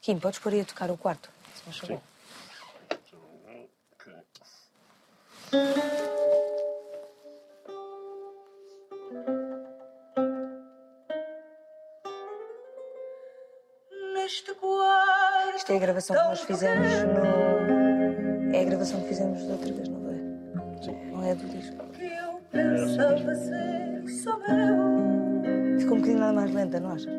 Kim, podes pôr aí a tocar o quarto? Se faz favor. Neste quarto. Isto é a gravação que nós fizemos no. É a gravação que fizemos da outra vez, não é? Não é do disco. que eu pensava ser só eu. Ficou um bocadinho nada mais lenta, não achas?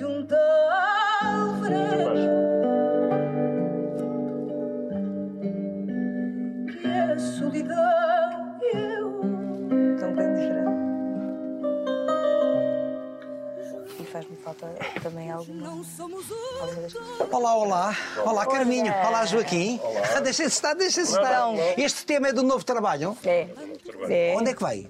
Um tal veneno que é a solidão e eu. Bocadinho diferente. E faz-me falta também alguma. alguma das coisas. Olá, olá. Olá, Carminho. Olá, Joaquim. Ah, Deixem-se estar, deixem-se estar. Este tema é do novo trabalho. É. é. Onde é que vai?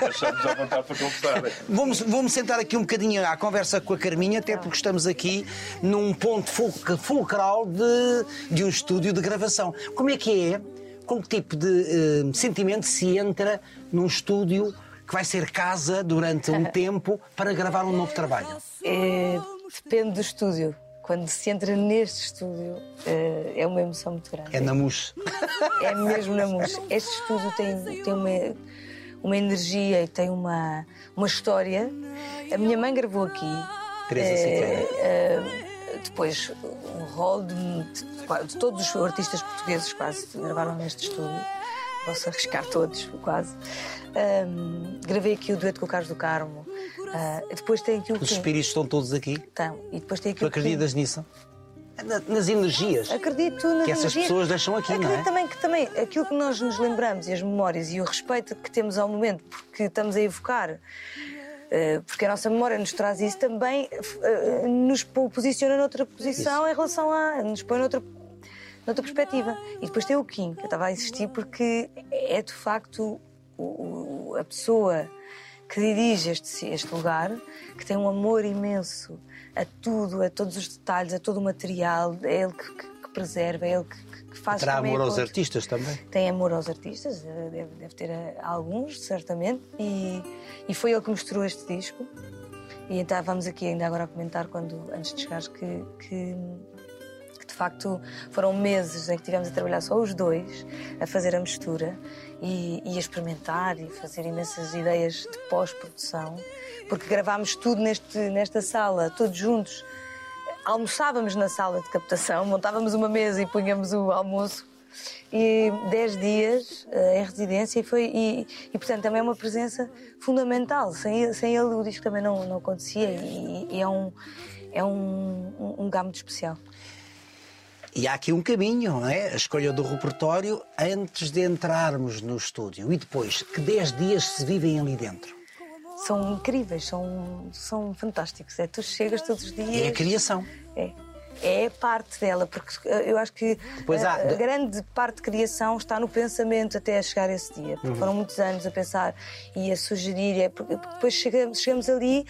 Deixamos à vontade para conversar. Vamos, vamos sentar aqui um bocadinho à conversa com a Carminha, até porque estamos aqui num ponto fulc- fulcral de, de um estúdio de gravação. Como é que é? Com que tipo de eh, sentimento se entra num estúdio que vai ser casa durante um tempo para gravar um novo trabalho? É, depende do estúdio. Quando se entra neste estúdio, é, é uma emoção muito grande. É na mus. É mesmo na música. Este estúdio tem, tem uma, uma energia e tem uma, uma história. A minha mãe gravou aqui. Teresa Eh, Siqueira. eh, depois, um rol de, de- de todos os artistas portugueses quase que gravaram neste estúdio. Posso arriscar todos, quase. Ahm, gravei aqui o dueto com o Carlos do Carmo. Ah, depois tem aqui o Os espíritos estão todos aqui. Então, e depois tem aqui Tu o acreditas nisso? Na- Nas energias. Acredito nas Que essas energias. pessoas deixam aqui, não é? Acredito também que também aquilo que nós nos lembramos e as memórias e o respeito que temos ao momento, porque estamos a evocar, eh, porque a nossa memória nos traz isso, também eh, nos po- posiciona noutra posição em relação a. nos põe noutra, noutra perspectiva. E depois tem o Kim, que eu estava a insistir, porque é de facto o- o- a pessoa que dirige este, este lugar, que tem um amor imenso a tudo, a todos os detalhes, a todo o material, é ele que, que- que preserva, é ele que, que faz Terá amor aos artistas também. Tem amor aos artistas, eh, deve, deve ter eh, alguns, certamente, e, e foi ele que mostrou este disco. E então vamos aqui ainda agora a comentar, quando, antes de chegares, que, que, que de facto foram meses em que tivemos a trabalhar só os dois, a fazer a mistura e, e a experimentar e fazer imensas ideias de pós-produção, porque gravámos tudo neste, nesta sala, todos juntos. Almoçávamos na sala de captação, montávamos uma mesa e punhamos o almoço. E 10 dias eh, em residência e foi e, e, portanto também é uma presença fundamental. Sem ele, sem ele o disco também não, não acontecia e, e é um é um, um, um especial E há aqui um caminho, não é? A escolha do repertório antes de entrarmos no estúdio. E depois, que 10 dias se vivem ali dentro. são incríveis são são fantásticos é tu chegas todos os dias É a criação. É. É parte dela, porque eh, eu acho que há- a, a grande parte de criação está no pensamento até a chegar esse dia. Porque Uhum. foram muitos anos a pensar e a sugerir. É porque, porque depois chegamos, chegamos ali,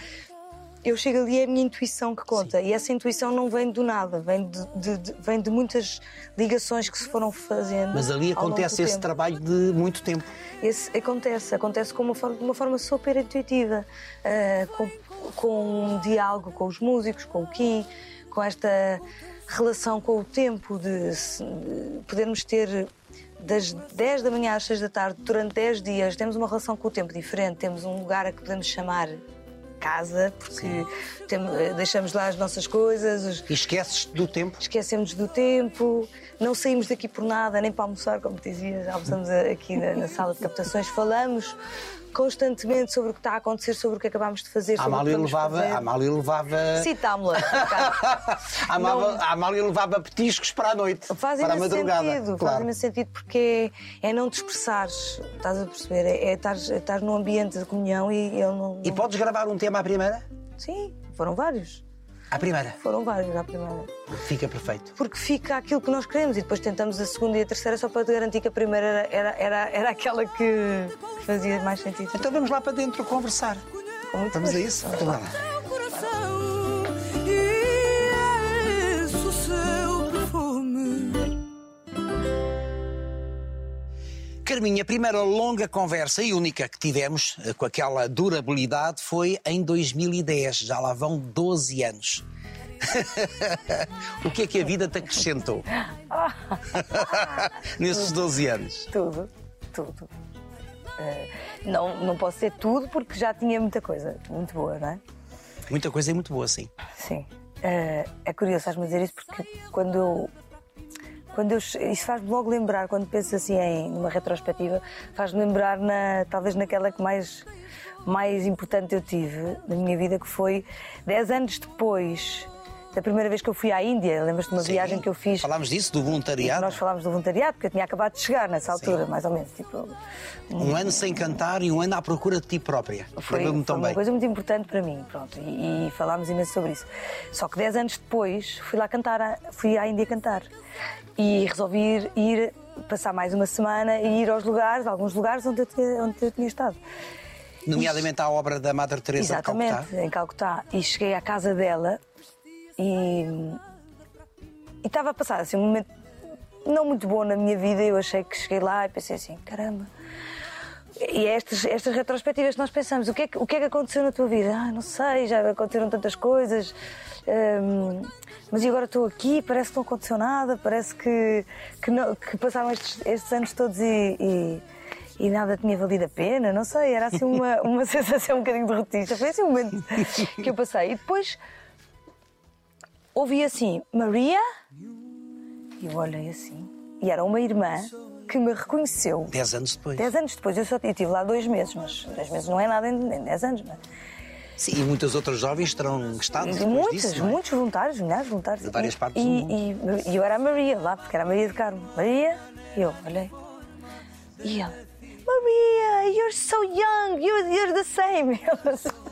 eu chego ali, é a minha intuição que conta. E essa intuição não vem do nada, vem de, de- de- vem de muitas ligações que se foram fazendo. Mas ali acontece esse tempo. trabalho de muito tempo. Esse acontece, acontece com uma forma, de uma forma super intuitiva, ah, com, com um diálogo com os músicos, com o Kim, com esta relação com o tempo de, de podermos ter das 10 da manhã às 6 da tarde durante 10 dias, temos uma relação com o tempo diferente, temos um lugar a que podemos chamar casa, porque eh, deixamos lá as nossas coisas, os, E esqueces do tempo. esquecemos do tempo, não saímos daqui por nada, nem para almoçar, como dizias, almoçamos aqui na, na sala de captações, falamos constantemente sobre o que está a acontecer, sobre o que acabámos de fazer, A sobre o que Amália levava. A Amália levava. Citámo-la. A Amália, levava petiscos para a noite. Faz para a madrugada. sentido, faz claro. imenso sentido porque é, é não te expressares, estás a perceber? É, estar, é estar num ambiente de comunhão e ele não. E não- podes gravar um tema à primeira? Sim, foram vários. À primeira. Foram vários à primeira. Fica perfeito. porque fica aquilo que nós queremos e depois tentamos a segunda e a terceira só para te garantir que a primeira era, era, era, era aquela que fazia mais sentido. Então vamos lá para dentro conversar. Com muito Vamos a isso? Então vá lá. Carminha, a primeira longa conversa e única que tivemos, eh, com aquela durabilidade, foi em 2010. Já lá vão 12 anos. o que é que a vida te acrescentou? Nesses 12 anos. Tudo, tudo. Eh, não, não posso ser tudo porque já tinha muita coisa muito boa, não é? Muita coisa e muito boa, sim. Sim. Eh, é curioso estás-me dizer isso porque quando eu. Quando eu, isso faz-me logo lembrar, quando penso assim em numa retrospectiva, faz-me lembrar na, talvez naquela que mais, mais importante eu tive na minha vida, que foi 10 anos depois da primeira vez que eu fui à Índia. Lembras-te de uma Sim. viagem que eu fiz? Falámos disso, do voluntariado. nós falámos do voluntariado, porque eu tinha acabado de chegar nessa altura, mais ou menos. Tipo, Um ano sem cantar e um ano à procura de ti própria. foi, foi uma bem. coisa muito importante para mim, pronto, e, e falámos imenso sobre isso. Só que 10 anos depois fui lá cantar, fui à Índia cantar e resolvi ir, ir passar mais uma semana e ir aos lugares, alguns lugares onde eu tinha, onde eu tinha estado. Nomeadamente à obra da Madre Teresa de Exatamente, Calcutá. em Calcutá. E cheguei à casa dela e estava a passar assim, um momento não muito bom na minha vida. Eu achei que cheguei lá e pensei assim: caramba. E é estas, estas retrospectivas que nós pensamos: o que, é que, o que é que aconteceu na tua vida? Ah, não sei, já aconteceram tantas coisas. hum, mas e agora estou aqui, parece que não aconteceu nada, parece que, que, não- que passaram estes, estes anos todos e, e- e nada tinha valido a pena, não sei, era assim uma, uma sensação um bocadinho derrotista. Foi assim um momento que eu passei. E depois ouvi assim, Maria? E eu olhei assim. E era uma irmã que me reconheceu. Dez anos depois. Dez anos depois, eu só eu estive lá dois meses, mas dois meses não é nada em, em dez anos, não é? Sim, e muitas outras jovens terão estado E depois muitos, disso, é? muitos voluntários, milhares de voluntários. De várias E- partes e, do mundo. E, e eu era a Maria lá, porque era a Maria de Carmo. Maria, e eu olhei. E ela, Maria, you're so young, you're, you're the same.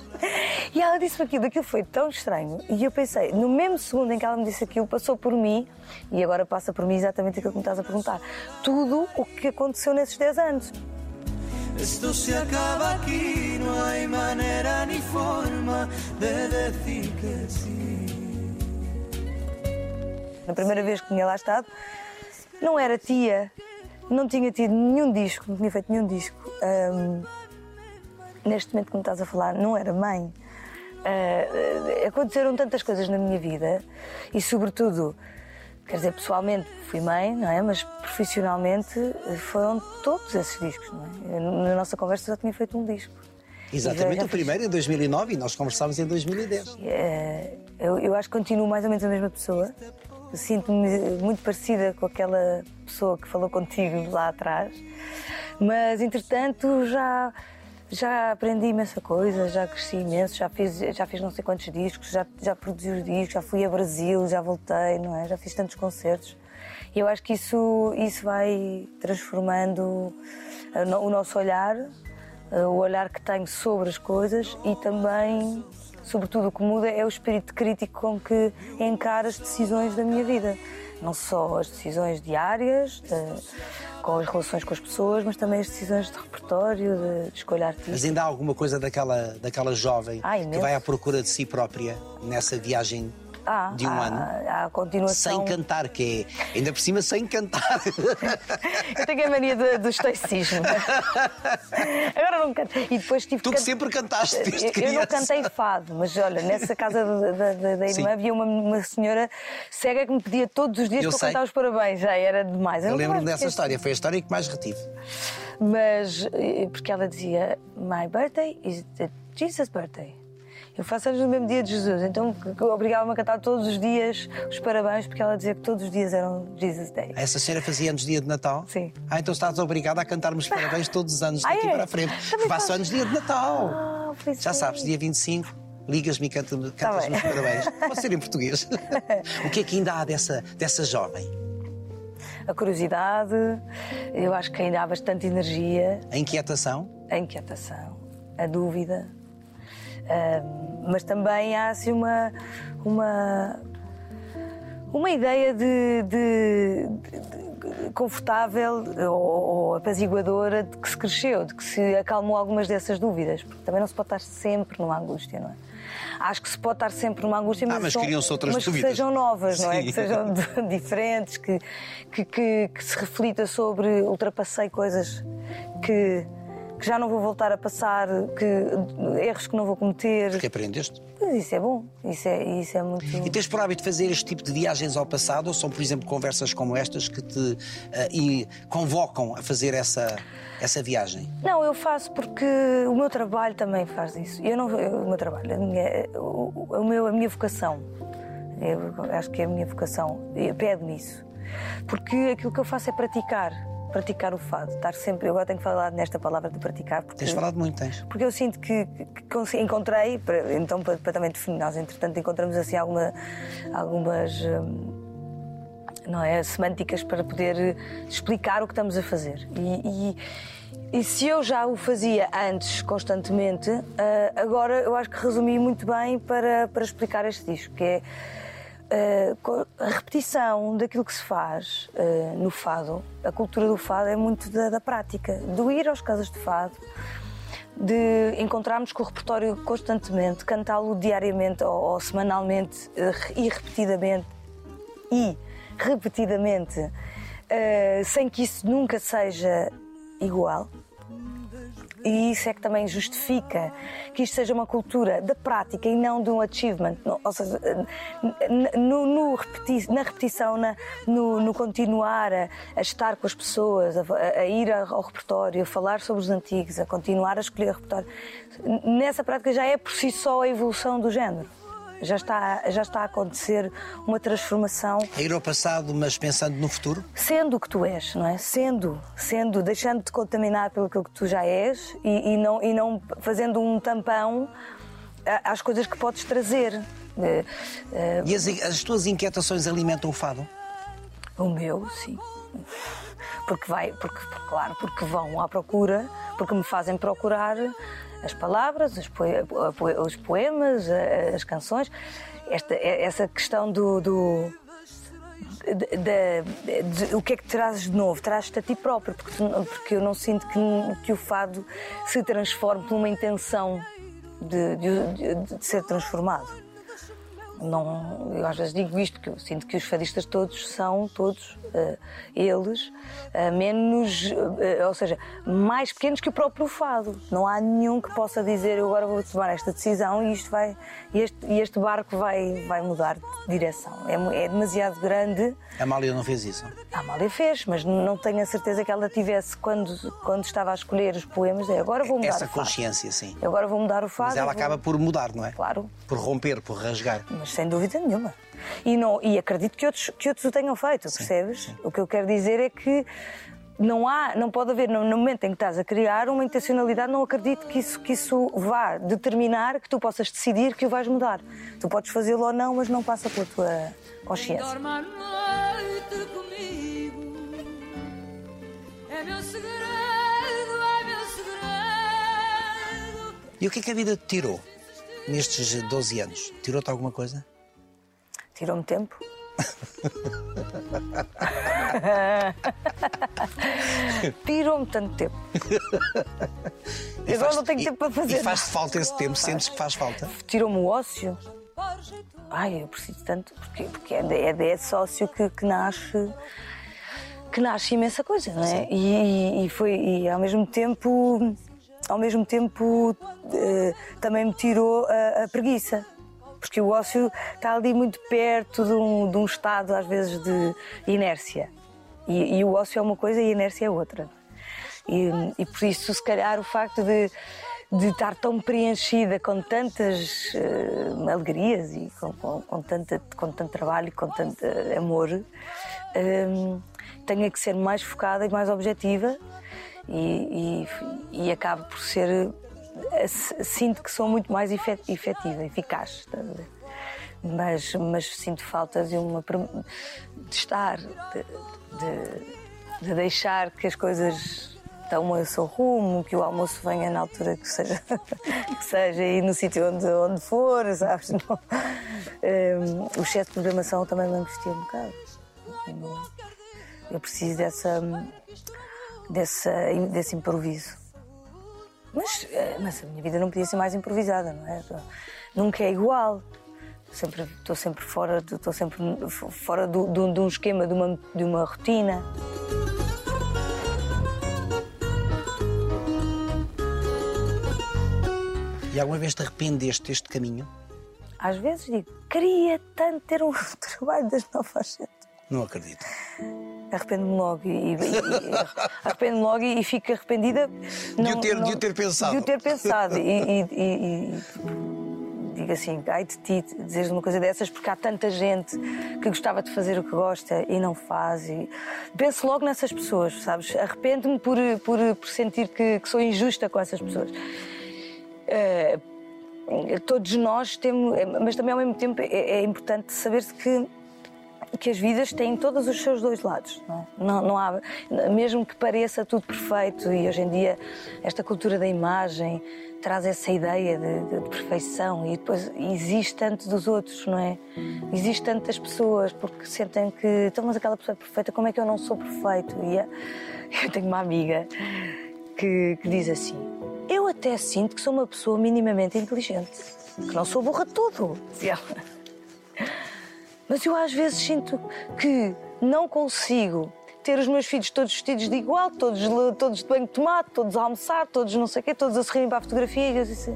E ela disse-me aquilo, aquilo foi tão estranho. E eu pensei, no mesmo segundo em que ela me disse aquilo, passou por mim, e agora passa por mim exatamente aquilo que me estás a perguntar. Tudo o que aconteceu nesses 10 anos. Esto se acaba aquí, no hay manera ni forma de decir que sí. Na primeira vez que tinha lá estado, não era tia, não tinha tido nenhum disco, não tinha feito nenhum disco. Ahm, neste momento que me estás a falar, não era mãe. Ah, aconteceram tantas coisas na minha vida e, sobretudo, quer dizer, pessoalmente fui mãe, não é? Mas profissionalmente eh, foram todos esses discos, não é? Na nossa conversa já tinha feito um disco. Exatamente, já o primeiro em 2009 e nós conversámos em 2010. é, eu, eu acho que continuo mais ou menos a mesma pessoa. Sinto-me muito parecida com aquela pessoa que falou contigo lá atrás. Mas, entretanto, já, já aprendi imensa coisa, já cresci imenso, já fiz, já fiz não sei quantos discos, já, já produzi os discos, já fui a Brasil, já voltei, não é? Já fiz tantos concertos. E eu acho que isso, isso vai transformando eh, o nosso olhar eh, o olhar que tenho sobre as coisas e também, sobretudo, o que muda é o espírito crítico com que encaro as decisões da minha vida. Não só as decisões diárias, de- com as relações com as pessoas, mas também as decisões de repertório, de, de escolha Mas artística. ainda há alguma coisa daquela, daquela jovem Ah, que vai à procura de si própria nessa viagem Há, de um há, ano? há a continuação. Sem cantar, que é ainda por cima sem cantar. Eu tenho a mania do, do estoicismo. Agora não canto. E depois tive tu que can- sempre cantaste desde Eu- Eu criança. não cantei fado, mas olha, nessa casa da, da, da- irmã havia uma, uma senhora cega que me pedia todos os dias Eu para eu sei. cantar os parabéns. Já era demais. Eu não lembro-me dessa história, foi a história que mais retive. Mas, eh, porque ela dizia: My birthday is Jesus' birthday. Eu faço anos no mesmo dia de Jesus, então obrigava-me a cantar todos os dias os parabéns, porque ela dizia que todos os dias eram Jesus' Day. Essa senhora fazia anos dia de Natal? Sim. Ah, então estás obrigada a cantar-me os parabéns todos os anos, Ah, daqui é? para a frente. Também Faço anos dia de Natal. Ah, Já sabes, dia 25, ligas-me e canta- cantas-me Tá os parabéns. Pode ser em português. o que é que ainda há dessa, dessa jovem? A curiosidade, eu acho que ainda há bastante energia. A inquietação? a inquietação, a dúvida, Mas também há assim uma uma uma ideia de, de- de- de confortável ou, ou apaziguadora de que se cresceu, de que se acalmou algumas dessas dúvidas, porque também não se pode estar sempre numa angústia, não é? Acho que se pode estar sempre numa angústia, mas, Ah, mas são- mas que sejam novas, não é? Sim. Que sejam diferentes, que, que, que- que se reflita sobre ultrapassei coisas que, que já não vou voltar a passar, que erros que não vou cometer. Que aprendeste? Mas isso é bom, isso é, isso é muito. E tens por hábito fazer este tipo de viagens ao passado ou são, por exemplo, conversas como estas que te ah, e convocam a fazer essa, essa viagem? Não, eu faço porque o meu trabalho também faz isso. Eu não, eu- o meu trabalho, a minha, o, o meu, a minha vocação, eu acho que é a minha vocação, pede-me isso. Porque aquilo que eu faço é praticar, praticar o fado. Estar sempre, eu agora tenho que falar nesta palavra de praticar. Porque, Tens falado muito, tens? Porque eu sinto que, que encontrei, então para, para também definir, nós entretanto encontramos assim alguma, algumas. hum, não é, semânticas para poder explicar o que estamos a fazer. E, e- e se eu já o fazia antes constantemente, eh, agora eu acho que resumi muito bem para, para explicar este disco, que é a repetição daquilo que se faz eh, no fado. A cultura do fado é muito da, da prática, do ir às casas de fado, de encontrarmos com o repertório constantemente, cantá-lo diariamente ou, ou semanalmente eh, e repetidamente e repetidamente, eh, sem que isso nunca seja igual. E isso é que também justifica que isto seja uma cultura da prática e não de um achievement. Ou seja, no, no repeti- na repetição, na- no, no continuar a, a estar com as pessoas, a, a ir ao repertório, a falar sobre os antigos, a continuar a escolher repertório. N- Nessa prática já é por si só a evolução do género. Já está, já está a acontecer uma transformação A ir ao passado, mas pensando no futuro? sendo o que tu és, não é? Sendo, sendo, deixando-te contaminar pelo que tu já és e, e não, e não fazendo um tampão às coisas que podes trazer. Eh, eh, E as, as tuas inquietações alimentam o fado? o meu, sim. Porque vai, porque, claro, porque vão à procura, porque me fazem procurar as palavras, os, poe- poe- os poemas, as canções. Esta, essa questão do. do de- de- de- o que é que trazes de novo? Trazes-te a ti próprio, porque, porque eu não sinto que, que o fado se transforme numa intenção de, de- ser transformado. Não, eu às vezes digo isto, que eu sinto que os fadistas todos são, todos eles, eh, menos, eh, ou seja, mais pequenos que o próprio fado. Não há nenhum que possa dizer eu agora vou tomar esta decisão e isto vai, e este, este barco vai, vai mudar de direção. É, é demasiado grande. A Amália não fez isso. A Amália fez, mas não tenho a certeza que ela tivesse quando, quando estava a escolher os poemas. É, agora vou mudar Essa o fado. consciência, sim. Agora vou mudar o fado. Mas ela vou- acaba por mudar, não é? Claro. Por romper, por rasgar. Mas sem dúvida nenhuma. E, não, e acredito que outros, que outros o tenham feito, percebes? O que eu quero dizer é que não há, não pode haver, no, no momento em que estás a criar, uma intencionalidade, não acredito que isso, que isso vá determinar que tu possas decidir que o vais mudar. Tu podes fazê-lo ou não, mas não passa pela tua consciência. Dorma à noite comigo. É meu segredo, é meu segredo. E o que é que a vida te tirou nestes 12 anos? Tirou-te alguma coisa? Tirou-me tempo. Tirou-me tanto tempo. E Agora faz- não tenho e- tempo para fazer E faz falta esse tempo? Sentes que faz falta? Tirou-me o ócio. Ai, eu preciso tanto, porque, porque é, de, é desse ócio que, que nasce que nasce imensa coisa, não é? E, e- e foi e ao mesmo tempo ao mesmo tempo eh, também me tirou a, a preguiça. Porque o ócio está ali muito perto de um, de um estado, às vezes, de inércia. E, e o ócio é uma coisa e a inércia é outra. E, e por isso, se calhar, o facto de, de estar tão preenchida com tantas eh, alegrias e com, com, com, tanta, com tanto trabalho com tanto amor, eh, tenha que ser mais focada e mais objetiva e, e, e acabo por ser. Eh, Sinto que sou muito mais efe- efetiva, eficaz. Mas, mas sinto falta de uma. de estar, de, de- de deixar que as coisas tomem o seu rumo, que o almoço venha na altura que seja, que seja e no sítio onde, onde for, sabes? Não. Um, o excesso de programação também me angustia um bocado. Eu preciso dessa, dessa, desse improviso. Mas, eh, mas a minha vida não podia ser mais improvisada, não é? Nunca é igual. Sempre, estou sempre fora, de- estou sempre fora do, do- de um esquema, de uma, de uma rotina. E alguma vez te arrependeste deste caminho? Às vezes digo, queria tanto ter um trabalho das nove às sete. Não acredito. Arrependo-me logo e, e- arrependo-me logo e, e fico arrependida o ter- de o ter pensado. de o ter pensado e, e- digo assim, ai de ti dizeres uma coisa dessas porque há tanta gente que gostava de fazer o que gosta e não faz e penso logo nessas pessoas, sabes? Arrependo-me por, por, por sentir que, que sou injusta com essas pessoas. Eh, todos nós temos, mas também ao mesmo tempo é, é importante saber-se que que as vidas têm todos os seus dois lados. Não, é? não, não há, mesmo que pareça tudo perfeito e hoje em dia esta cultura da imagem traz essa ideia de, de- perfeição e depois existe tanto dos outros, não é? Existe tanto das pessoas porque sentem que então, mas aquela pessoa é perfeita, como é que eu não sou perfeito? E é- eu tenho uma amiga que, que diz assim: Eu até sinto que sou uma pessoa minimamente inteligente, que não sou burra tudo. ela. Mas eu às vezes sinto que não consigo ter os meus filhos todos vestidos de igual, todos, todos de banho de tomate, todos a almoçar, todos não sei o quê, todos a sorrirem para a fotografia. E eu disse,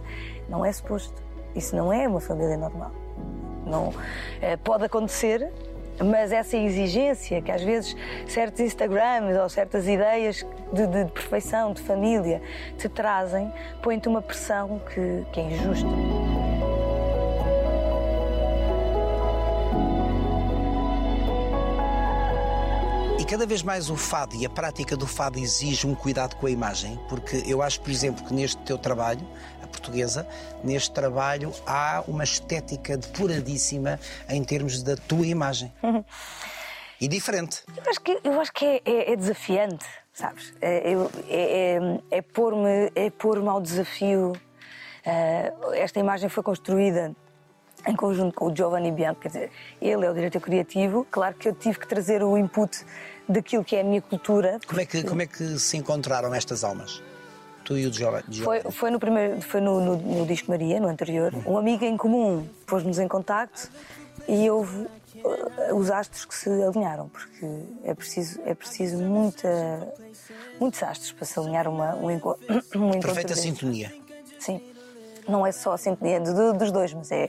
não é suposto. Isso não é uma família normal. Não, eh, pode acontecer, mas essa exigência que às vezes certos Instagrams ou certas ideias de, de perfeição, de família, te trazem, põe-te uma pressão que, que é injusta. Cada vez mais o fado e a prática do fado exige um cuidado com a imagem, porque eu acho, por exemplo, que neste teu trabalho, a portuguesa, neste trabalho há uma estética depuradíssima em termos da tua imagem. E diferente. Eu acho que, eu acho que é, é- é desafiante, sabes? É, é- é- é pôr-me é pôr ao desafio. Eh, esta imagem foi construída em conjunto com o Giovanni Bianco, quer dizer, ele é o diretor criativo. Claro que eu tive que trazer o input daquilo que é a minha cultura. Como é que, como é que se encontraram estas almas? Tu e o Giova- Foi, foi no primeiro, foi no, no, no disco Maria, no anterior. Um amigo em comum pôs-nos em contacto e houve uh, os astros que se alinharam, porque é preciso, é preciso muita, muitos astros para se alinhar uma, um, enco um encontro. Perfeita destes. sintonia. Sim. Não é só a sintonia do- dos dois, mas é,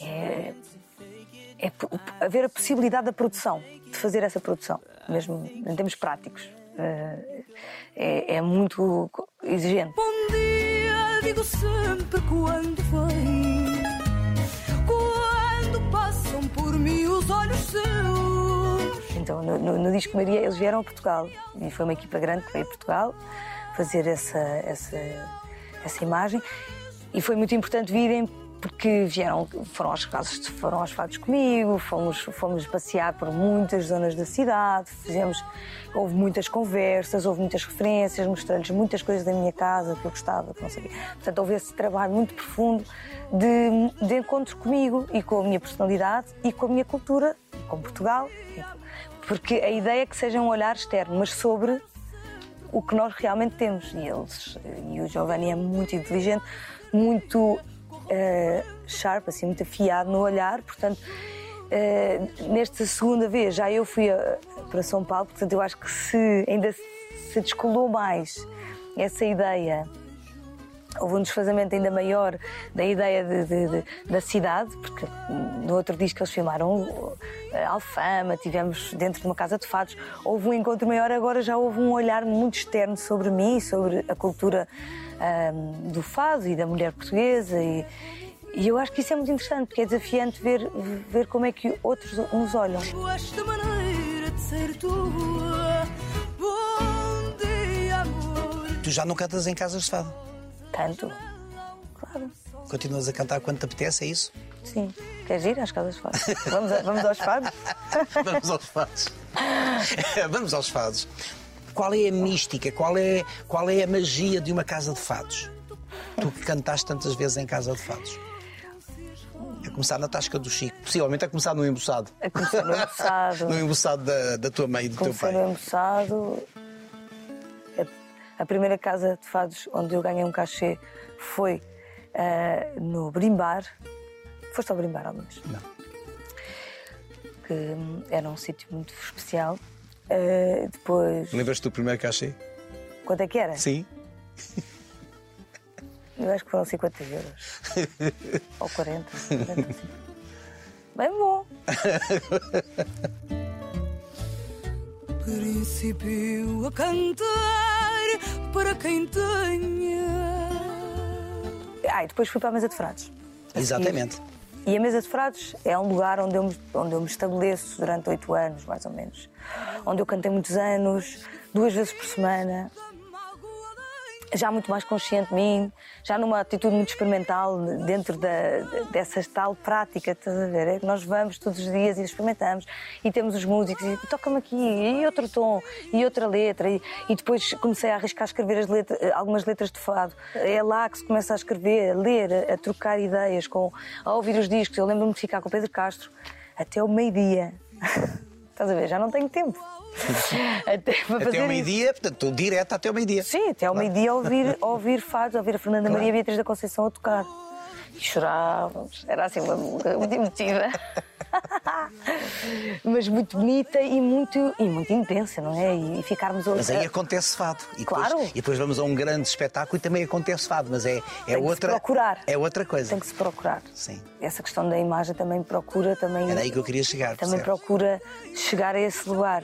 é, é haver a possibilidade da produção, de fazer essa produção, mesmo em termos práticos. Uh, É, é muito exigente. Bom dia, digo sempre quando vem. Quando passam por mim os olhos seus. Então, no, no- no Disco Maria, eles vieram a Portugal. E foi uma equipa grande que veio a Portugal fazer essa, essa, essa imagem. E foi muito importante virem porque vieram, foram aos casos, foram aos fados comigo, fomos, fomos passear por muitas zonas da cidade, fizemos, houve muitas conversas, houve muitas referências, mostrei-lhes muitas coisas da minha casa que eu gostava, que não sabia. Portanto, houve esse trabalho muito profundo de, de encontro comigo e com a minha personalidade e com a minha cultura, com Portugal. Porque a ideia é que seja um olhar externo, mas sobre o que nós realmente temos. E eles, e o Giovanni é muito inteligente, muito eh, sharp, assim, muito afiado no olhar, portanto. eh, nesta segunda vez já eu fui a- para São Paulo, portanto eu acho que se ainda se descolou mais essa ideia houve um desfazamento ainda maior da ideia de- de- de- da cidade, porque no outro disco eles filmaram uh, Alfama, tivemos dentro de uma casa de fados, houve um encontro maior, agora já houve um olhar muito externo sobre mim, sobre a cultura ahm, do fado e da mulher portuguesa e, e eu acho que isso é muito interessante, porque é desafiante ver, ver como é que outros nos olham. Esta maneira de ser tua. Bom dia, amor. Tu já não cantas em casas de fado. Tanto. Claro. Continuas a cantar quando te apetece, é isso? Sim. Queres ir às casas de fados? Vamos, a- vamos aos fados? Vamos aos fados. Vamos aos fados. Qual é a mística, qual é, qual é a magia de uma casa de fados? Tu que cantaste tantas vezes em casa de fados. A começar na tasca do Chico, possivelmente a começar no embuçado. A começar no embuçado. No embuçado da, da tua mãe e do teu Comecei pai. no embuçado. A primeira casa de fados onde eu ganhei um cachê foi ah, no Brimbar. Foste ao Brimbar alguma vez? Não. Que hum, era um sítio muito especial. Ah, depois, Lembras-te do primeiro cachê? quanto é que era? Sim. Eu acho que foram 50 euros. Ou 40. 45. Bem bom. Princípio a cantar para quem tenha. Ah, e depois fui para a mesa de frados. Exatamente. E a mesa de frados é um lugar onde eu, me, onde eu me estabeleço durante oito anos, mais ou menos. Onde eu cantei muitos anos, duas vezes por semana. Já muito mais consciente de mim, já numa atitude muito experimental dentro da, dessa tal prática, estás a ver? É Nós vamos todos os dias e experimentamos e temos os músicos e toca-me aqui e outro tom e outra letra e, e depois comecei a arriscar a escrever as letras, algumas letras de fado. É lá que se começa a escrever, a ler, a, a trocar ideias, com, a ouvir os discos. Eu lembro-me de ficar com o Pedro Castro até o meio-dia. Estás a ver? Já não tenho tempo. Até, Até ao isso. meio-dia, portanto, estou direto até ao meio-dia. Sim, até ao meio-dia ouvir, ouvir fados, ouvir a Fernanda Maria Beatriz da Conceição a tocar. E chorávamos. Era assim uma música muito emotiva. Mas muito bonita e muito, e muito intensa, não é? E ficarmos a Mas aí acontece fado. E depois, Claro. e depois vamos a um grande espetáculo e também acontece fado, mas é, é Tem que se outra. procurar. É outra coisa. Tem que se procurar. Sim. Essa questão da imagem também procura também. Era aí que eu queria chegar. também procura chegar a esse lugar.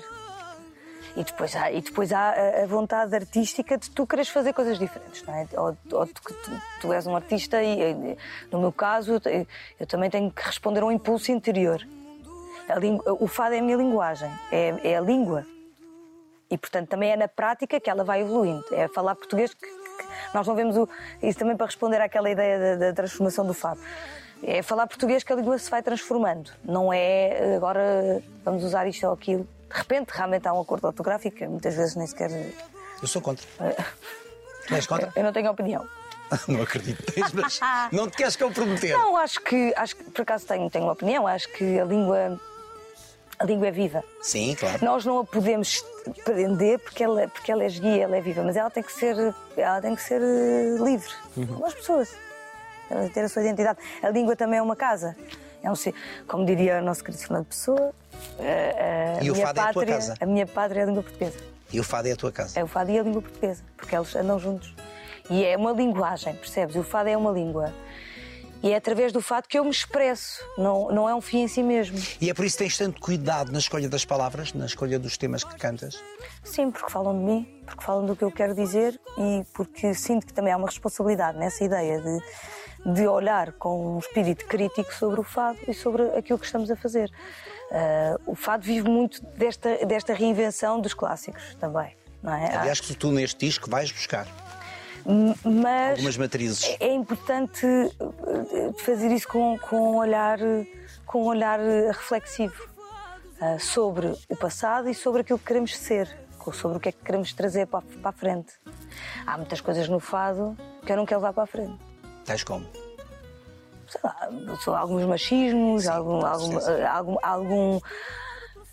E depois há, e depois há a, vontade artística de tu queres fazer coisas diferentes, não é? Ou, ou tu, tu- tu és um artista e, eh, no meu caso, eu também tenho que responder a um impulso interior. O fado é a minha linguagem, é, é a língua. E, portanto, também é na prática que ela vai evoluindo. É falar português que, que- nós não vemos o, isso também para responder àquela ideia da, da transformação do fado. É falar português que a língua se vai transformando. Não é agora vamos usar isto ou aquilo. De repente, realmente há um acordo ortográfico que muitas vezes nem sequer. Eu sou contra. Tu és contra? Eu não tenho opinião. não acredito. Tens, mas não te queres comprometer. Não, acho que, acho que por acaso tenho, tenho uma opinião. Acho que a língua, a língua é viva. Sim, claro. Nós não a podemos prender porque ela, porque ela é guia, ela é viva, mas ela tem que ser, ela tem que ser eh, livre, como as pessoas. Ela tem que ter a sua identidade. A língua também é uma casa. É um, como diria o nosso querido Fernando Pessoa, eh, a, a E o fado é a tua pátria, casa? a minha pátria é a língua portuguesa. E o fado é a tua casa. É o fado e a língua portuguesa, porque eles andam juntos. E é uma linguagem, percebes? O fado é uma língua. E é através do fado que eu me expresso, não, não é um fim em si mesmo. E é por isso que tens tanto cuidado na escolha das palavras, na escolha dos temas que cantas. Sim, porque falam de mim, porque falam do que eu quero dizer e porque sinto que também há uma responsabilidade nessa ideia de, de olhar com um espírito crítico sobre o fado e sobre aquilo que estamos a fazer. Ah, o fado vive muito desta, desta reinvenção dos clássicos também, não é? Aliás, que tu neste disco vais buscar Mas algumas matrizes. é importante eh, fazer isso com, com um olhar, com um olhar eh, reflexivo ah, sobre o passado e sobre aquilo que queremos ser, sobre o que é que queremos trazer para, a- para a frente. Há muitas coisas no fado que eu não quero levar para a frente. Tais como? Sei lá, alguns machismos, Sim, algum, algum, algum, algum-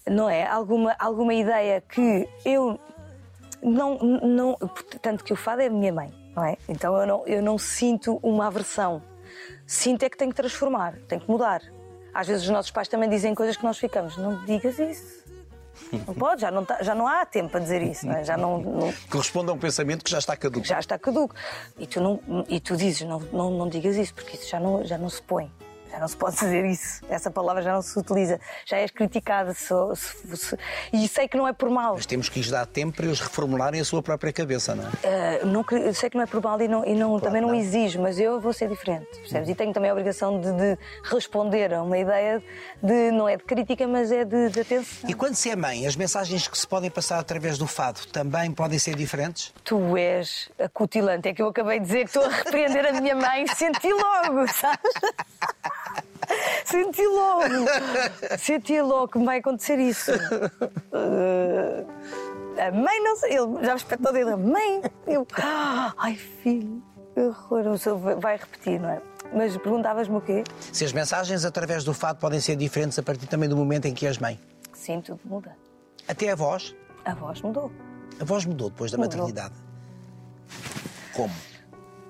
não é? Alguma, alguma ideia que eu não, não. Tanto que o fado é a minha mãe, não é? Então eu não, eu não sinto uma aversão. Sinto é que tenho que transformar, tenho que mudar. Às vezes os nossos pais também dizem coisas que nós ficamos, não digas isso. Não pode, já não, tá- já não há tempo para dizer isso, não é? já não- não, Corresponde a um pensamento que já está caduco. já está caduco. E tu, não, e tu dizes, não, não, não digas isso, porque isso já não, já não se põe. Já não se pode dizer isso. Essa palavra já não se utiliza. Já és criticada. se- se- se- e sei que não é por mal. Mas temos que lhes dar tempo para eles reformularem a sua própria cabeça, não é? Uh, não cre- eu sei que não é por mal e, não, e não- também não, não. exijo, mas eu vou ser diferente, percebes? E tenho também a obrigação de, de responder a uma ideia de, não é de crítica, mas é de, de atenção. E quando se é mãe, as mensagens que se podem passar através do fado também podem ser diferentes? Tu és acutilante. É que eu acabei de dizer que estou a repreender a minha mãe. Senti logo, sabes? Senti logo. Senti logo que me vai acontecer isso. Uh, a mãe não sei. Ele já me espetou dele. Mãe, eu. Ai, filho, que horror. O senhor vai repetir, não é? Mas perguntavas-me o quê? Se as mensagens através do fado podem ser diferentes a partir também do momento em que és mãe. Sim, tudo muda. Até a voz. A voz mudou. A voz mudou depois da Mudou. maternidade. Como?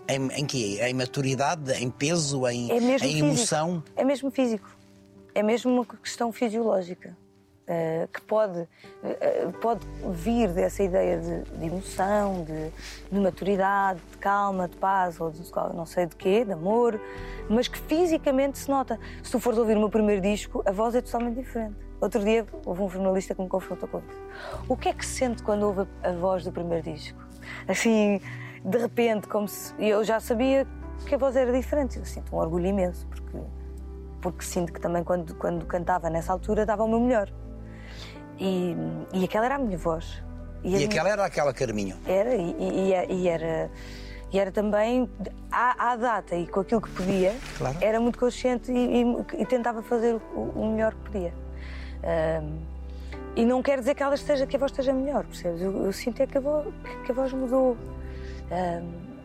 Em, em quê? Em maturidade, em peso, em, É mesmo em físico. emoção? É mesmo físico. É mesmo uma questão fisiológica. eh, que pode, eh, pode vir dessa ideia de, de emoção, de, de maturidade, de calma, de paz, ou de não sei de quê, de amor, mas que fisicamente se nota. Se tu fores ouvir o meu primeiro disco, a voz é totalmente diferente. Outro dia houve um jornalista que me confrontou com isso. O que é que se sente quando ouve a voz do primeiro disco? Assim, de repente, como se. e Eu já sabia que a voz era diferente. Eu sinto um orgulho imenso, porque, porque sinto que também quando, quando cantava nessa altura dava o meu melhor. E, e aquela era a minha voz. E minha- aquela era aquela Carminho. Era, e, e- e era. E era também, à, à data e com aquilo que podia, Claro. era muito consciente e, e- e tentava fazer o, o melhor que podia. Ahm, e não quer dizer que, ela esteja, que a voz esteja melhor, percebes? Eu, eu sinto é que a voz, que a voz mudou. Ahm,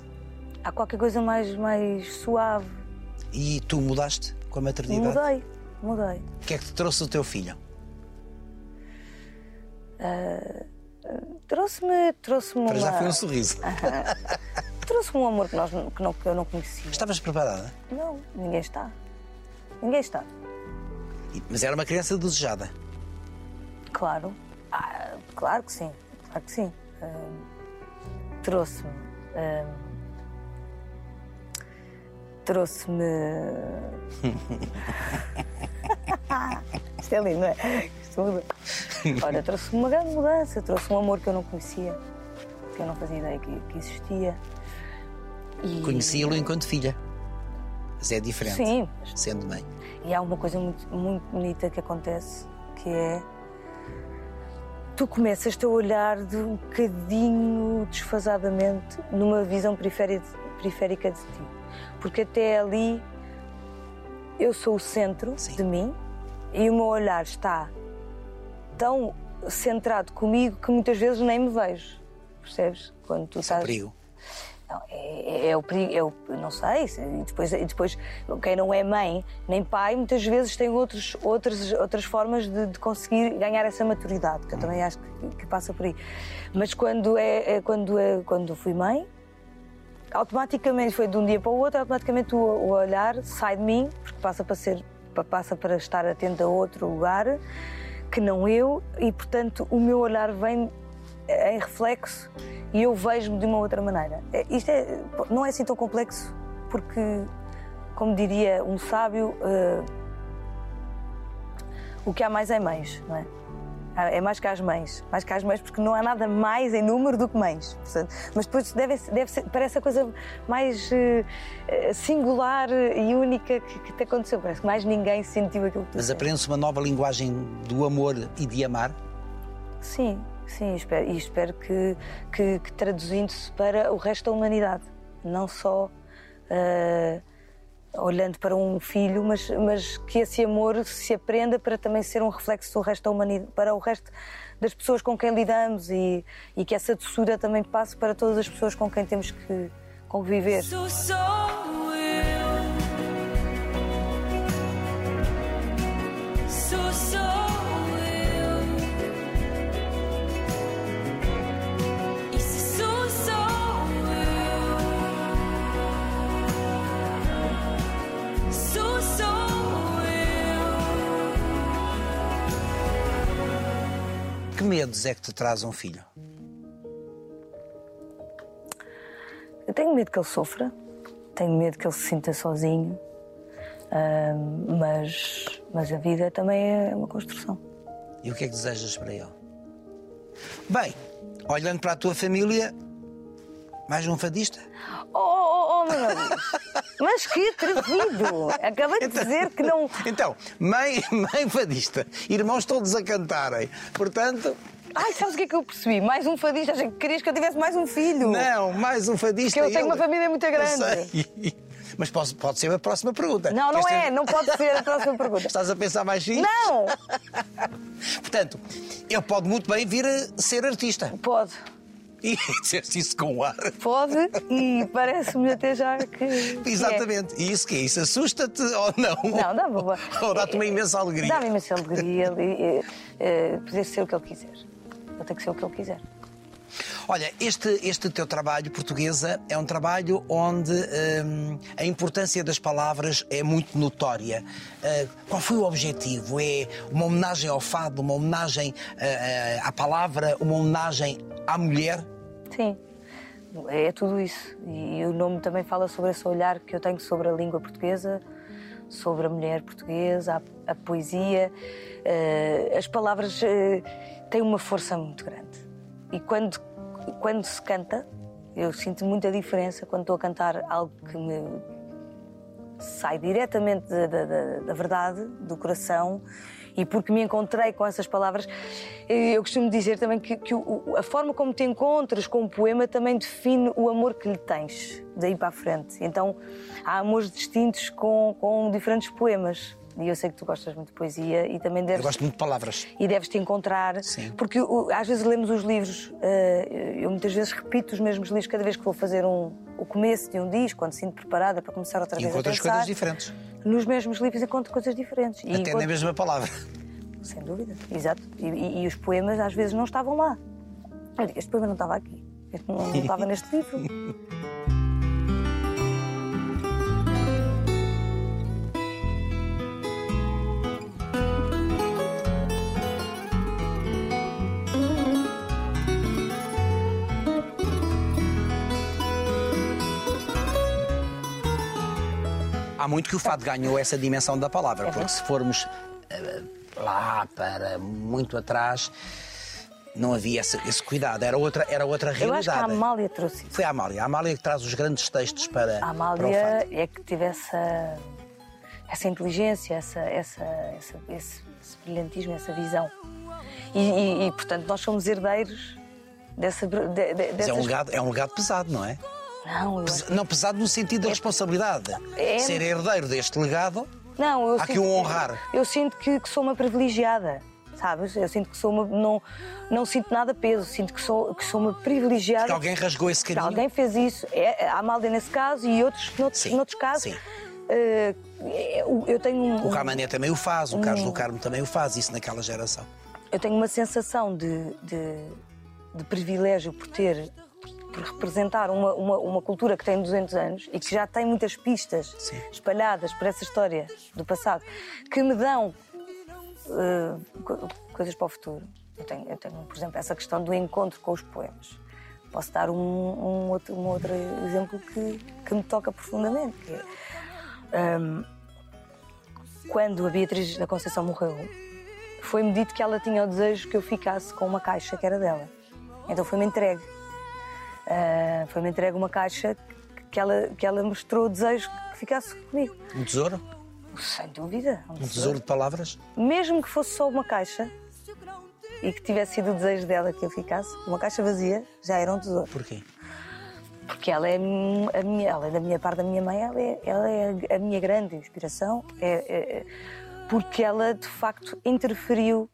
há qualquer coisa mais, mais suave. E tu mudaste com a maternidade? mudei, mudei. O que é que te trouxe o teu filho? Trouxe-me trouxe-me Para já uma- foi um sorriso. trouxe-me um amor que, nós, que, não, que eu não conhecia. Estavas preparada? Não, ninguém está. Ninguém está. Mas era uma criança desejada. Claro. Ah, claro que sim. Claro que sim. Ahm, Trouxe-me. Ahm, Trouxe-me. Isto é lindo, não é? Isto muda. Olha, trouxe-me uma grande mudança. Trouxe um amor que eu não conhecia, que eu não fazia ideia que, que existia. E- Conhecia-lo enquanto filha. Mas é diferente. Sim, Sendo mãe. E há uma coisa muito, muito bonita que acontece, que é tu começas-te a olhar de um bocadinho desfasadamente numa visão periférica, de ti. Porque até ali eu sou o centro Sim. de mim e o meu olhar está tão centrado comigo que muitas vezes nem me vejo. Percebes? Quando tu Isso é estás. perigo. Não, é, é o perigo, é o- não sei, se- depois, depois quem não é mãe nem pai muitas vezes tem outros, outras, outras formas de, de conseguir ganhar essa maturidade, que eu também acho que, que passa por aí. Mas quando, é, é- quando, é, quando fui mãe, automaticamente foi de um dia para o outro, automaticamente o, o olhar sai de mim, porque passa para ser pa- passa para estar atento a outro lugar que não eu, e portanto o meu olhar vem em reflexo e eu vejo-me de uma outra maneira. É, Isto é, não é assim tão complexo, porque, como diria um sábio, eh, o que há mais é mães, não é? É mais que as mães, mais que as mães, porque não há nada mais em número do que mães. Portanto, mas depois deve, deve ser, parece a coisa mais eh, singular e única que, que te aconteceu. Parece que mais ninguém sentiu aquilo que tu Mas aprende-se uma nova linguagem do amor e de amar. Sim, sim, espero, e espero que, que, que traduzindo-se para o resto da humanidade, não só ah, olhando para um filho, mas, mas que esse amor se aprenda para também ser um reflexo do resto da humanidade, para o resto das pessoas com quem lidamos e, e que essa doçura também passe para todas as pessoas com quem temos que conviver. Sou. Sou eu. Que medos é que te traz um filho? Eu tenho medo que ele sofra, tenho medo que ele se sinta sozinho, ah, mas, mas a vida também é uma construção. E o que é que desejas para ele? Bem, olhando para a tua família, mais um fadista? Oh, oh, oh, meu Deus! Mas que atrevido! Acabei de dizer que não. Então, mãe, mãe fadista, irmãos todos a cantarem. Portanto, Ai, sabes o que é que eu percebi? Mais um fadista. Achei que querias que eu tivesse mais um filho. não, mais um fadista. Porque eu tenho ele- uma família muito grande. Mas pode, pode ser a próxima pergunta. Não, não Queres é. ter- Não pode ser a próxima pergunta. Estás a pensar mais filhos? Não! Portanto, ele pode muito bem vir a ser artista. Pode. E disseste isso com ar. Pode e parece-me até já que. é. Exatamente. E isso que é? Isso assusta-te ou não? Não, dá boa. Ou dá-te uma imensa alegria? Dá-me imensa alegria. Eh, poder ser o que ele quiser. Ele tem que ser o que ele quiser. Olha, este, este teu trabalho, Portuguesa, é um trabalho onde hum, a importância das palavras é muito notória. Ah, qual foi o objetivo? É uma homenagem ao fado, uma homenagem ah, à palavra, uma homenagem à mulher? Sim, é tudo isso. E o nome também fala sobre esse olhar que eu tenho sobre a língua portuguesa, sobre a mulher portuguesa, a, a poesia. Eh, as palavras eh, têm uma força muito grande. E quando, quando se canta, eu sinto muita diferença quando estou a cantar algo que me sai diretamente da- da- da verdade, do coração, e porque me encontrei com essas palavras, eu costumo dizer também que, que o- a forma como te encontras com o poema também define o amor que lhe tens, daí para a frente. Então há amores distintos com, com diferentes poemas. E eu sei que tu gostas muito de poesia e também Eu deves gosto muito de palavras. e deves te encontrar. Sim. Porque às vezes lemos os livros, eh, eu muitas vezes repito os mesmos livros cada vez que vou fazer um, o começo de um disco, quando sinto preparada para começar outra E vez a pensar. coisas diferentes. Nos mesmos livros encontro coisas diferentes. Até encontro- na mesma palavra. Sem dúvida, exato. E, e- e os poemas às vezes não estavam lá. Este poema não estava aqui. Este não, não estava neste livro. Há muito que o fado ganhou essa dimensão da palavra, É porque se formos eh, lá para muito atrás, não havia esse, esse cuidado, era outra, era outra Eu acho realidade. que a Amália trouxe isso. Foi a Amália. A Amália que traz os grandes textos para, A para Amália fado. é que teve essa, essa inteligência, essa, essa, essa- esse, esse brilhantismo, essa visão. E, e- e, portanto, nós somos herdeiros dessa. De, de, Mas é dessas... um, legado, é um legado pesado, não é? Não, eu. Não pesado no sentido da responsabilidade. É- Ser herdeiro deste legado, não, eu há que o honrar. Eu sinto que, que sou uma privilegiada, sabes? Eu sinto que sou uma. Não, não sinto nada peso, sinto que sou, que sou uma privilegiada. que alguém rasgou esse caminho. alguém fez isso. É, a Amália nesse caso e outros noutros, Sim, noutros casos. sim. Eh, eu- tenho um, O Camané também o faz, o Hum. Carlos do Carmo também o faz, isso naquela geração. eu tenho uma sensação de, de, de privilégio por ter, por representar uma, uma, uma cultura que tem 200 anos e que já tem muitas pistas Sim. espalhadas por essa história do passado que me dão co- coisas para o futuro. Eu tenho, eu tenho, por exemplo, essa questão do encontro com os poemas. Posso dar um, um outro, um outro exemplo que, que me toca profundamente. Que é, ehm, quando a Beatriz da Conceição morreu, foi-me dito que ela tinha o desejo que eu ficasse com uma caixa que era dela. Então foi-me entregue. Ah, foi-me entregue uma caixa que ela, que ela mostrou o desejo que ficasse comigo. Um tesouro? Sem dúvida. um Um tesouro de palavras? Mesmo que fosse só uma caixa e que tivesse sido o desejo dela que eu ficasse, uma caixa vazia já era um tesouro. Porquê? Porque ela é a minha, ela é da minha parte da minha mãe, ela é, ela é a minha grande inspiração, é, é- é- porque ela de facto interferiu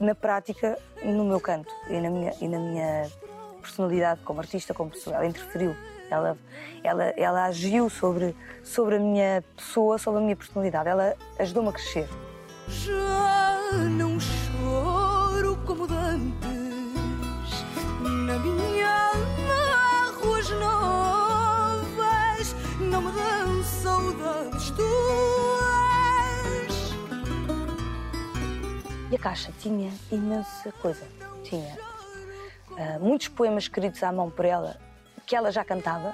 na prática no meu canto e na minha, e na minha personalidade como artista, como pessoa. Ela interferiu, ela, ela, ela agiu sobre, sobre a minha pessoa, sobre a minha personalidade, ela ajudou-me a crescer. Já não choro como dantes Na minha alma ruas novas Não me dão saudades tuas E a caixa tinha imensa coisa. Tinha muitos poemas escritos à mão por ela, que ela já cantava.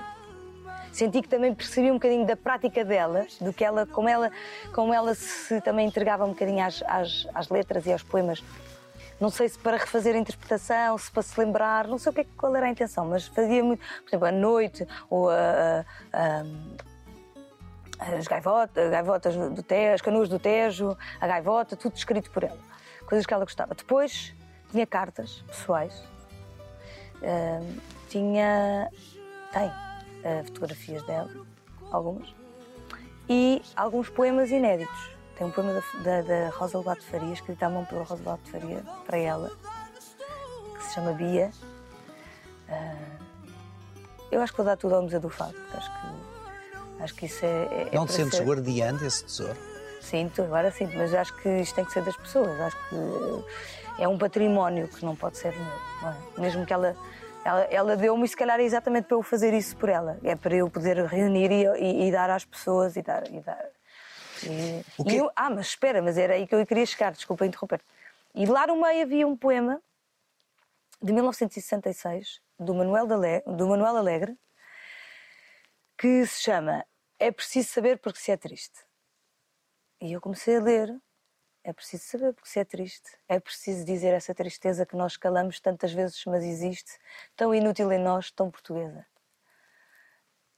Senti que também percebi um bocadinho da prática dela, do que ela, como ela, como ela se também entregava um bocadinho às, às, às letras e aos poemas. Não sei se para refazer a interpretação, se para se lembrar, não sei o que, é qual era a intenção, mas fazia muito, por exemplo, a noite ou a- a- a, as gaivotas, gaivotas do Tejo, as canoas do Tejo, a gaivota, tudo escrito por ela. Coisas que ela gostava. Depois tinha cartas pessoais, Ahm, tinha. tem ah, fotografias dela, algumas, e alguns poemas inéditos. Tem um poema da, da, da Rosa Lobato Faria, escrito à mão pela Rosa Lobato Faria, para ela, que se chama Bia. Ah, eu acho que vou dar tudo ao Museu do Fado, acho que, acho que isso é. é- é Não te sentes ser- guardiã desse tesouro? Sinto, agora sinto, mas acho que isto tem que ser das pessoas. Acho que é um património que não pode ser meu. é? Mesmo que ela Ela, ela deu-me, e se calhar é exatamente para eu fazer isso por ela. É para eu poder reunir e, e- e dar às pessoas e dar. E dar e- e eu- ah, mas espera, mas era aí que eu queria chegar, desculpa interromper. E lá no meio havia um poema de 1966, do Manuel, de Ale- do Manuel Alegre, que se chama É Preciso Saber Porque Se É Triste. E eu comecei a ler. É preciso saber porque se é triste. É preciso dizer essa tristeza que nós calamos tantas vezes, mas existe, tão inútil em nós, tão portuguesa.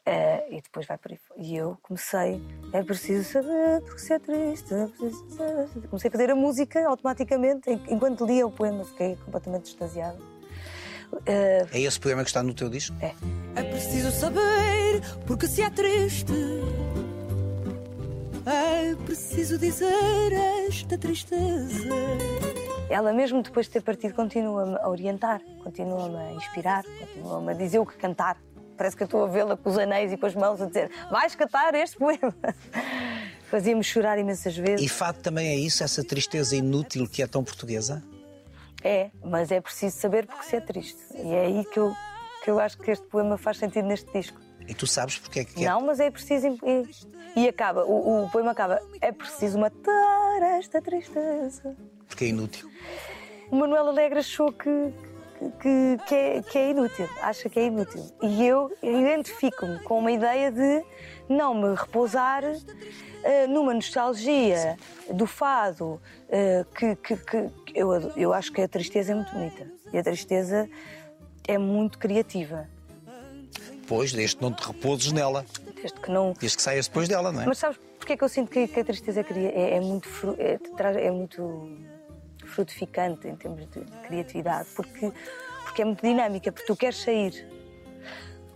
Eh, e depois vai por aí. E eu comecei, é preciso saber porque se é triste. É preciso saber. Comecei a fazer a música automaticamente, en- enquanto lia o poema, fiquei completamente extasiada. Eh, É esse poema que está no teu disco? É preciso saber porque se é triste. É preciso dizer esta tristeza. ela mesmo depois de ter partido continua-me a orientar, continua-me a inspirar, continua-me a dizer o que cantar. Parece que eu estou a vê-la com os anéis e com as mãos a dizer vais cantar este poema. Fazia-me chorar imensas vezes. E fado também é isso, essa tristeza inútil que é tão portuguesa? É, mas é preciso saber porque se é triste. E é aí que eu, que eu acho que este poema faz sentido neste disco. E tu sabes porque é que é? Não, mas é preciso. E, e acaba, o, o poema acaba. É preciso matar esta tristeza. Porque é inútil. O Manuel Alegre achou que, que, que, é, que é inútil, acha que é inútil. E eu identifico-me com uma ideia de não me repousar eh, numa nostalgia do fado, eh, que, que, que eu, eu acho que a tristeza é muito bonita. E a tristeza é muito criativa. Pois, desde que não te repouses nela, Desde que não. desde que saias depois dela, não é? Mas sabes porque é que eu sinto que, que a tristeza é, cria- é, é muito, é, é muito frutificante em termos de criatividade? Porque, porque é muito dinâmica, porque tu queres sair.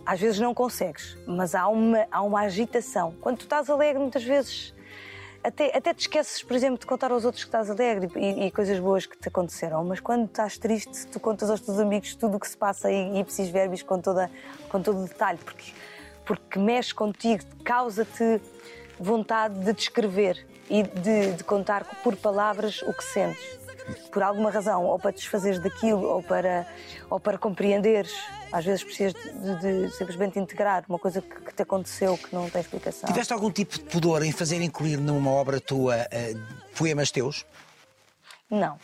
Às vezes não consegues, mas há uma, há uma agitação. Quando tu estás alegre, muitas vezes até, até te esqueces, por exemplo, de contar aos outros que estás alegre e, e coisas boas que te aconteceram. Mas quando estás triste, tu contas aos teus amigos tudo o que se passa e ipsis verbis com, toda, com todo o detalhe, porque, porque mexe contigo, causa-te vontade de descrever e de, de contar por palavras o que sentes. Por alguma razão, ou para desfazeres daquilo, ou para, ou para compreenderes. Às vezes precisas de, de- de simplesmente integrar uma coisa que, que te aconteceu que não tem explicação. Tiveste algum tipo de pudor em fazer incluir numa obra tua eh, poemas teus? Não.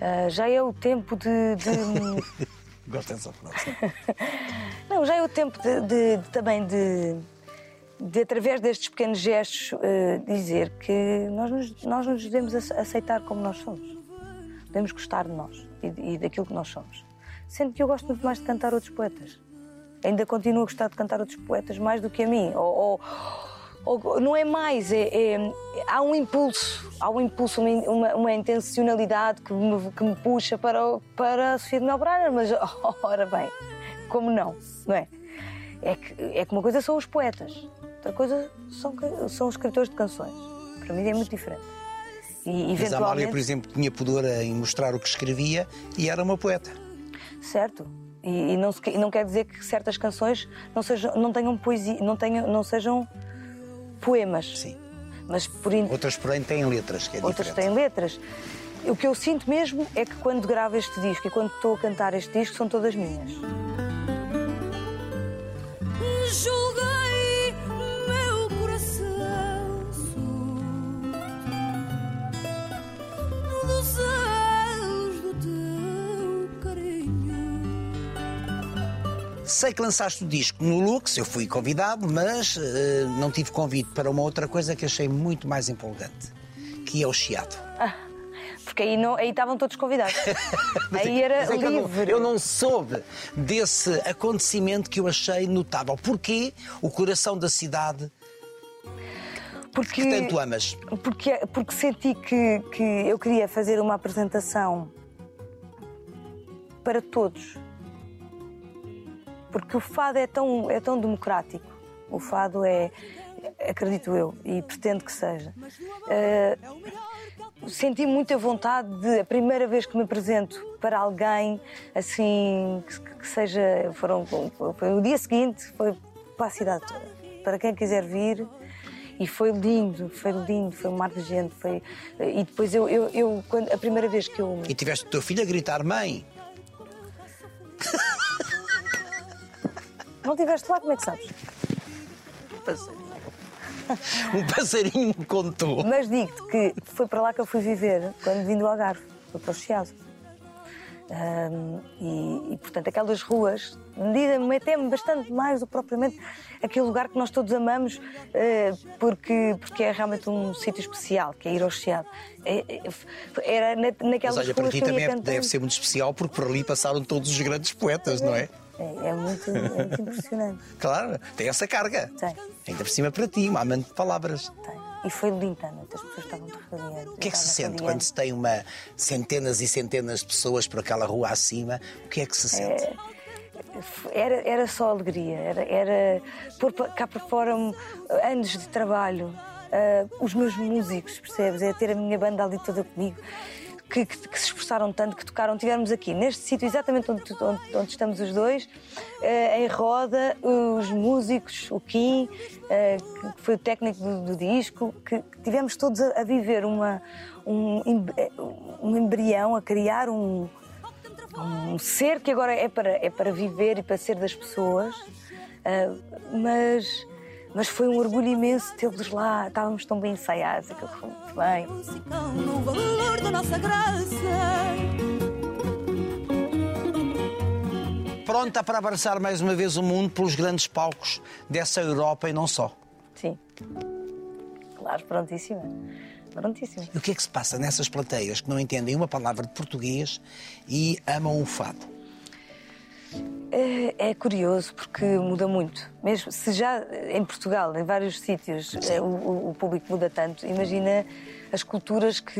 Ah, já é o tempo de. de- Gosto dessa frase. não, já é o tempo de, também de, de, através destes pequenos gestos, ah, dizer que nós nos, nós nos devemos ace- aceitar como nós somos. Devemos gostar de nós e, e daquilo que nós somos. Sendo que eu gosto muito mais de cantar outros poetas. Ainda continuo a gostar de cantar outros poetas mais do que a mim. Ou, ou- ou- não é mais, é, é- há um impulso, há um impulso, uma, uma, intencionalidade que me, que me puxa para, para a Sofia de Melbrenner, mas ora bem, como não, não é? É que, é que uma coisa são os poetas, outra coisa são, são os escritores de canções. Para mim é muito diferente. E Mas a Amália, eventualmente. por exemplo, tinha pudor em mostrar o que escrevia e era uma poeta. Certo. E, e não, se- não quer dizer que certas canções não, sejam, não tenham poesia, não, tenham, não sejam poemas. Sim. Mas por in- Outras, porém, têm letras, que é outras diferente. têm letras. O que eu sinto mesmo é que quando gravo este disco e quando estou a cantar este disco são todas minhas. Julguei Sei que lançaste o disco no Lux, eu fui convidado, mas eh, não tive convite para uma outra coisa que achei muito mais empolgante, que é o Chiado. Porque aí, não, aí estavam todos convidados. aí era é que eu não- livre. Eu não, soube desse acontecimento que eu achei notável. Porquê o coração da cidade porque, que tanto amas? Porque, porque senti que, que eu queria fazer uma apresentação para todos. Porque o fado é tão, é tão democrático. O fado é, acredito eu, e pretendo que seja. Eh, senti muita vontade de, a primeira vez que me apresento para alguém, assim, que, que seja. Foram, foi o dia seguinte, foi para a cidade toda. Para quem quiser vir. E foi lindo, foi lindo, foi um mar de gente. Foi... E depois eu, eu, eu quando, a primeira vez que eu. E tiveste o teu filho a gritar: Mãe, Não estiveste lá, como é que sabes? Um passarinho me contou. Mas digo-te que foi para lá que eu fui viver quando vim do Algarve, foi para o Chiado. Ahm, e, e, portanto, aquelas ruas dizem-me até bastante mais do que propriamente aquele lugar que nós todos amamos, eh, porque, porque é realmente um sítio especial, que é ir ao Chiado. É- é- era na, naquelas Mas olha, para ruas ti que eu também é- deve ser muito especial porque por ali passaram todos os grandes poetas, não é? É, é muito, é muito impressionante. Claro, tem essa carga. Tem. Ainda por cima para ti, uma amante de palavras. Tem. E foi noite, as pessoas estavam radiantes. O que é que se sente quando se tem uma centenas e centenas de pessoas por aquela rua acima? O que é que se sente? Era, era só alegria, era, era pôr cá para fora anos de trabalho, ah, os meus músicos, percebes? É ter a minha banda ali toda comigo, que, que- que se esforçaram tanto, que tocaram. Tivemos aqui, neste sítio exatamente onde, onde- onde estamos os dois, ah, em roda, os músicos, o Kim, ah, que foi o técnico do, do disco, que, que tivemos todos a, a viver uma, um, um embrião, a criar um um ser que agora é para, é para viver e para ser das pessoas, ah, mas, mas foi um orgulho imenso tê-los lá, estávamos tão bem ensaiados, aquilo foi muito bem. Música, no valor da nossa graça. Pronta para abraçar mais uma vez o mundo pelos grandes palcos dessa Europa e não só. Sim. Claro, prontíssima. Prontíssima. E o que é que se passa nessas plateias que não entendem uma palavra de português e amam o fado? É, é curioso porque muda muito. Mesmo se já em Portugal, em vários sítios, eh, o, o- público muda tanto, imagina as culturas que,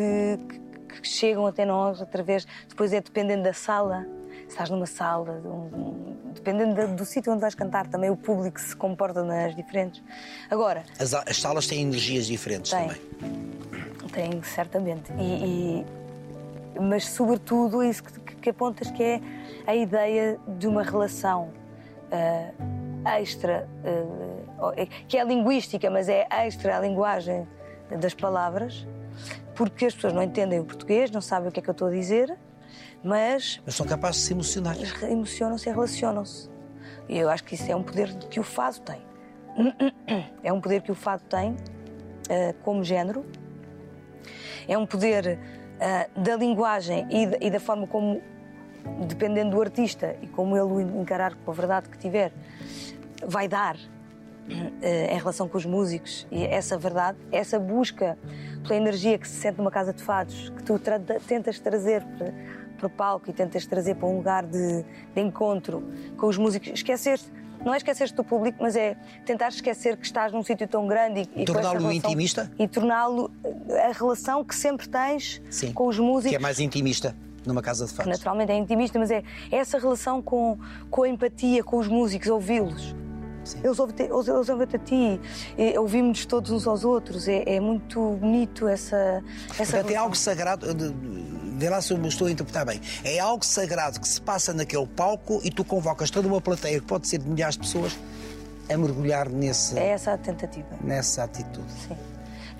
que- que chegam até nós através. Depois é dependendo da sala. Se estás numa sala, um- um- dependendo da- do sítio onde vais cantar, também o público se comporta nas diferentes. Agora, As, as salas têm energias diferentes Tem. também. Tem, certamente. E, e- mas, sobretudo, isso que, que- apontas que é a ideia de uma relação ah, extra, ah, que é linguística, mas é extra a linguagem das palavras, porque as pessoas não entendem o português, não sabem o que é que eu estou a dizer, mas Mas são capazes de se emocionar. emocionam-se e relacionam-se. E eu acho que isso é um poder que o fado tem. É um poder que o fado tem eh, como género. É um poder eh, da linguagem e e da forma como, dependendo do artista e como ele o encarar com a verdade que tiver, vai dar eh, em relação com os músicos e essa verdade, essa busca pela energia que se sente numa casa de fados, que tu tra- tentas trazer para, para o palco e tentas trazer para um lugar de, de encontro com os músicos, esquecer não é esquecer do público, mas é tentar esquecer que estás num sítio tão grande e, e Torná-lo intimista? e torná-lo eh, a relação que sempre tens Sim. com os músicos Que é mais intimista numa casa de fados. naturalmente é intimista, mas é essa relação com, com a empatia com os músicos, ouvi-los. Eles ouvem-te ouvem-te a ti, e ouvimos todos uns aos outros. É, é muito bonito essa, essa Portanto, é algo sagrado. de- Vê lá se eu me estou a interpretar bem. É algo sagrado que se passa naquele palco e tu convocas toda uma plateia que pode ser de milhares de pessoas a mergulhar nesse, É essa a tentativa. nessa atitude. Sim.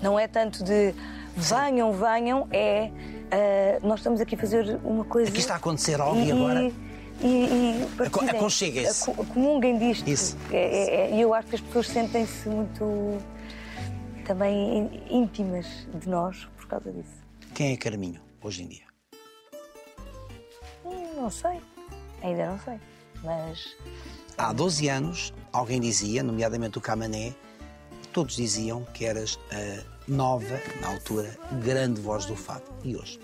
Não é tanto de venham, venham, é ah, nós estamos aqui a fazer uma coisa. Aqui está a acontecer algo e e agora. E, e partilhem, aconcheguem-se. aco- Comunguem disto. Isso. É- é- é- E eu acho que as pessoas sentem-se muito também íntimas de nós por causa disso. Quem é Carminho hoje em dia? Hum, Não sei. Ainda não sei. Mas Há 12 anos, alguém dizia, nomeadamente o Camané, todos diziam que eras a nova, na altura, grande voz do fado. E hoje?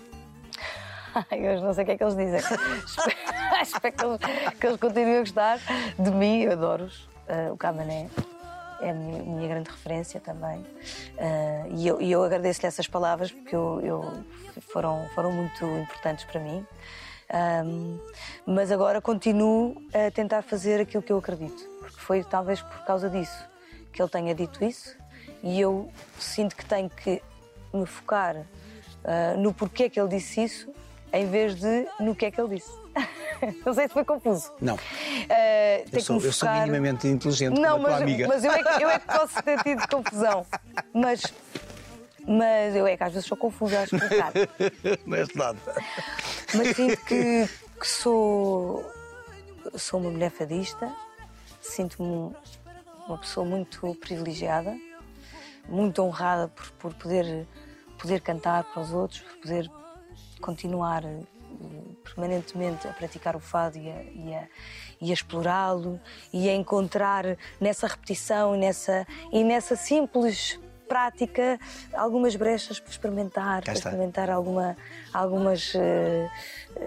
Ai, eu não sei o que é que eles dizem. espero que eles, que eles continuem a gostar de mim, eu adoro-os. Ah, o Camané é a minha, minha grande referência também. Ah, e eu, e eu agradeço-lhe essas palavras porque eu, eu- foram, foram muito importantes para mim. Ahm, mas agora continuo a tentar fazer aquilo que eu acredito. Porque foi talvez por causa disso que ele tenha dito isso e eu sinto que tenho que me focar ah, no porquê que ele disse isso em vez de no que é que ele disse. Não sei se foi confuso. Não. Tenho Eu sou, me eu sou focar- minimamente inteligente não, como a tua mas, amiga. mas eu, é que, eu é que posso ter tido confusão. Mas, mas eu é que às vezes sou confusa a explicar. Neste lado. Mas sinto que, que sou, sou uma mulher fadista, sinto-me um- uma pessoa muito privilegiada, muito honrada por, por poder, poder cantar para os outros, por poder continuar eh, permanentemente a praticar o fado e a, e a- e a explorá-lo e a encontrar nessa repetição e nessa, e nessa simples prática algumas brechas para experimentar, para experimentar alguma, algumas eh,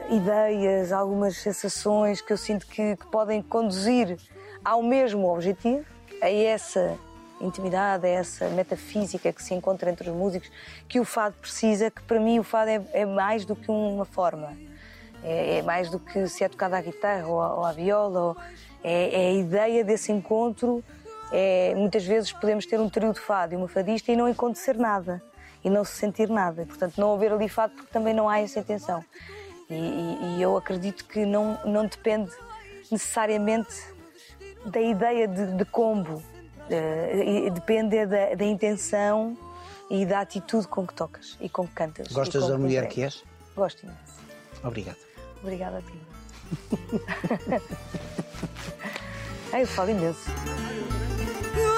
ideias, algumas sensações que eu sinto que, que podem conduzir ao mesmo objetivo, a essa intimidade, a essa metafísica que se encontra entre os músicos, que o fado precisa, que para mim o fado é, é mais do que uma forma. É, é mais do que se é tocado à guitarra ou à, ou à viola. ou- é, é a ideia desse encontro. É, muitas vezes podemos ter um trio de fado e uma fadista e não acontecer nada. E não se sentir nada. Portanto, não haver ali fado porque também não há essa intenção. E, e- e eu acredito que não, não depende necessariamente da ideia de, de combo. E depende da, da intenção e da atitude com que tocas e com que cantas. Gostas da mulher que és? Gosto imenso. Obrigado. Obrigada a ti. Ai, eu falo imenso.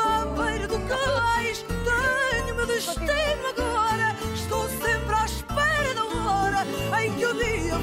À beira do cais, tenho meu destino agora. Estou sempre à espera da hora em que o dia